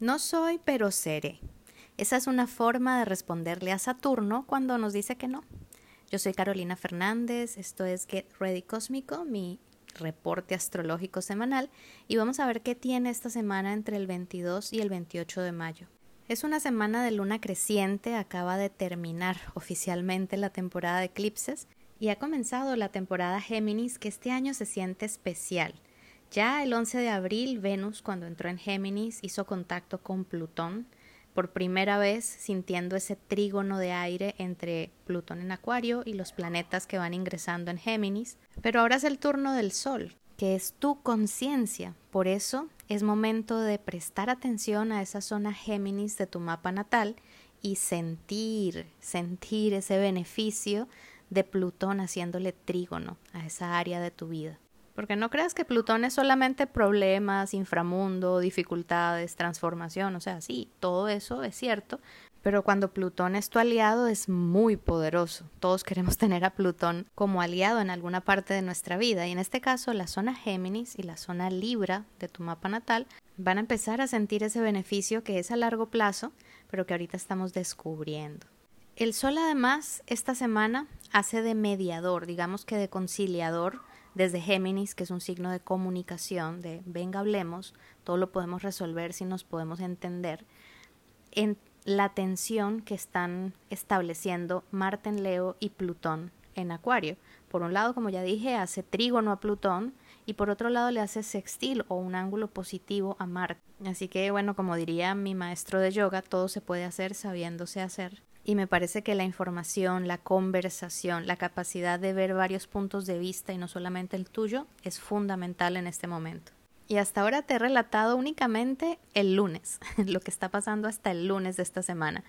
No soy, pero seré. Esa es una forma de responderle a Saturno cuando nos dice que no. Yo soy Carolina Fernández, esto es Get Ready Cósmico, mi reporte astrológico semanal, y vamos a ver qué tiene esta semana entre el 22 y el 28 de mayo. Es una semana de luna creciente, acaba de terminar oficialmente la temporada de eclipses y ha comenzado la temporada Géminis que este año se siente especial. Ya el 11 de abril, Venus, cuando entró en Géminis, hizo contacto con Plutón, por primera vez sintiendo ese trígono de aire entre Plutón en Acuario y los planetas que van ingresando en Géminis. Pero ahora es el turno del Sol, que es tu conciencia. Por eso es momento de prestar atención a esa zona Géminis de tu mapa natal y sentir, sentir ese beneficio de Plutón haciéndole trígono a esa área de tu vida. Porque no creas que Plutón es solamente problemas, inframundo, dificultades, transformación, o sea, sí, todo eso es cierto, pero cuando Plutón es tu aliado es muy poderoso. Todos queremos tener a Plutón como aliado en alguna parte de nuestra vida y en este caso la zona Géminis y la zona Libra de tu mapa natal van a empezar a sentir ese beneficio que es a largo plazo, pero que ahorita estamos descubriendo. El Sol además esta semana hace de mediador, digamos que de conciliador desde Géminis, que es un signo de comunicación, de venga, hablemos, todo lo podemos resolver si nos podemos entender, en la tensión que están estableciendo Marte en Leo y Plutón en Acuario. Por un lado, como ya dije, hace trígono a Plutón y por otro lado le hace sextil o un ángulo positivo a Marte. Así que, bueno, como diría mi maestro de yoga, todo se puede hacer sabiéndose hacer y me parece que la información, la conversación, la capacidad de ver varios puntos de vista y no solamente el tuyo es fundamental en este momento. Y hasta ahora te he relatado únicamente el lunes, lo que está pasando hasta el lunes de esta semana.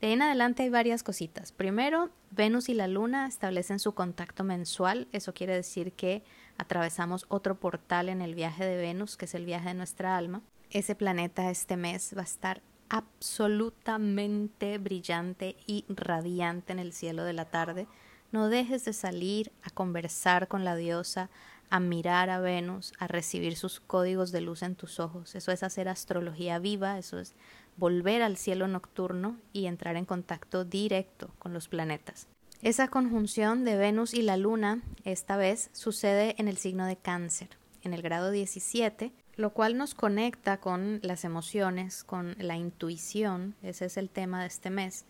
De ahí en adelante hay varias cositas. Primero, Venus y la Luna establecen su contacto mensual. Eso quiere decir que atravesamos otro portal en el viaje de Venus, que es el viaje de nuestra alma. Ese planeta este mes va a estar absolutamente brillante y radiante en el cielo de la tarde, no dejes de salir a conversar con la diosa, a mirar a Venus, a recibir sus códigos de luz en tus ojos. Eso es hacer astrología viva, eso es volver al cielo nocturno y entrar en contacto directo con los planetas. Esa conjunción de Venus y la Luna esta vez sucede en el signo de cáncer, en el grado 17, lo cual nos conecta con las emociones, con la intuición, ese es el tema de este mes.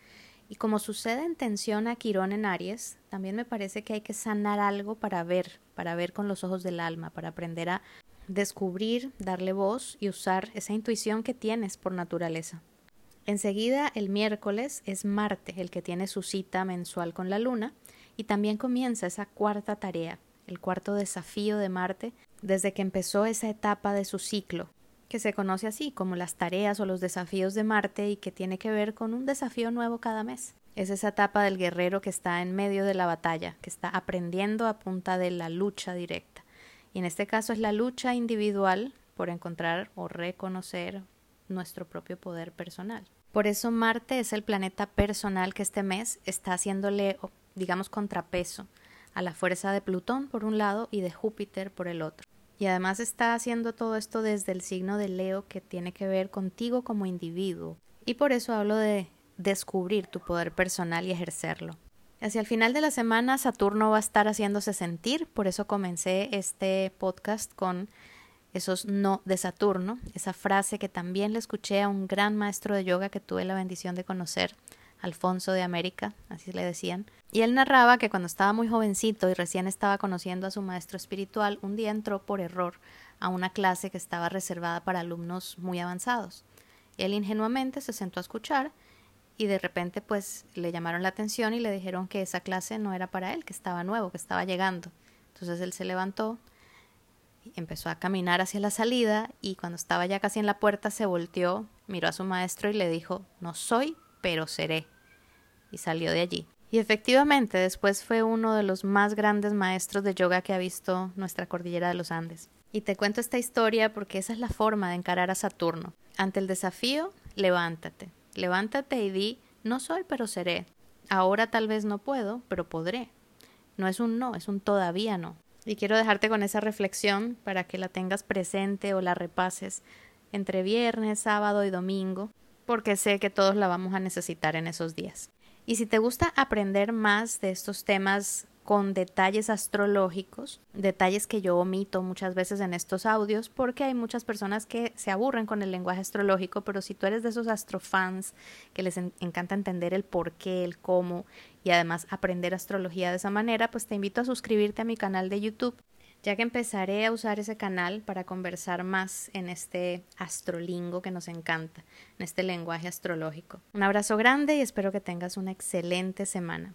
Y como sucede en tensión a Quirón en Aries, también me parece que hay que sanar algo para ver, para ver con los ojos del alma, para aprender a descubrir, darle voz y usar esa intuición que tienes por naturaleza. Enseguida, el miércoles es Marte el que tiene su cita mensual con la Luna y también comienza esa cuarta tarea, el cuarto desafío de Marte desde que empezó esa etapa de su ciclo, que se conoce así como las tareas o los desafíos de Marte y que tiene que ver con un desafío nuevo cada mes. Es esa etapa del guerrero que está en medio de la batalla, que está aprendiendo a punta de la lucha directa. Y en este caso es la lucha individual por encontrar o reconocer nuestro propio poder personal. Por eso Marte es el planeta personal que este mes está haciéndole, digamos, contrapeso a la fuerza de Plutón por un lado y de Júpiter por el otro. Y además está haciendo todo esto desde el signo de Leo que tiene que ver contigo como individuo. Y por eso hablo de descubrir tu poder personal y ejercerlo. Hacia el final de la semana Saturno va a estar haciéndose sentir, por eso comencé este podcast con esos no de Saturno, esa frase que también le escuché a un gran maestro de yoga que tuve la bendición de conocer, Alfonso de América, así le decían, y él narraba que cuando estaba muy jovencito y recién estaba conociendo a su maestro espiritual, un día entró por error a una clase que estaba reservada para alumnos muy avanzados. Él ingenuamente se sentó a escuchar y de repente pues le llamaron la atención y le dijeron que esa clase no era para él, que estaba nuevo, que estaba llegando. Entonces él se levantó, empezó a caminar hacia la salida y cuando estaba ya casi en la puerta se volteó, miró a su maestro y le dijo, no soy, pero seré y salió de allí. Y efectivamente, después fue uno de los más grandes maestros de yoga que ha visto nuestra cordillera de los Andes. Y te cuento esta historia porque esa es la forma de encarar a Saturno. Ante el desafío, levántate. Levántate y di, no soy, pero seré. Ahora tal vez no puedo, pero podré. No es un no, es un todavía no. Y quiero dejarte con esa reflexión para que la tengas presente o la repases entre viernes, sábado y domingo, porque sé que todos la vamos a necesitar en esos días. Y si te gusta aprender más de estos temas con detalles astrológicos, detalles que yo omito muchas veces en estos audios porque hay muchas personas que se aburren con el lenguaje astrológico, pero si tú eres de esos astrofans que les encanta entender el por qué, el cómo y además aprender astrología de esa manera, pues te invito a suscribirte a mi canal de YouTube ya que empezaré a usar ese canal para conversar más en este astrolingo que nos encanta, en este lenguaje astrológico. Un abrazo grande y espero que tengas una excelente semana.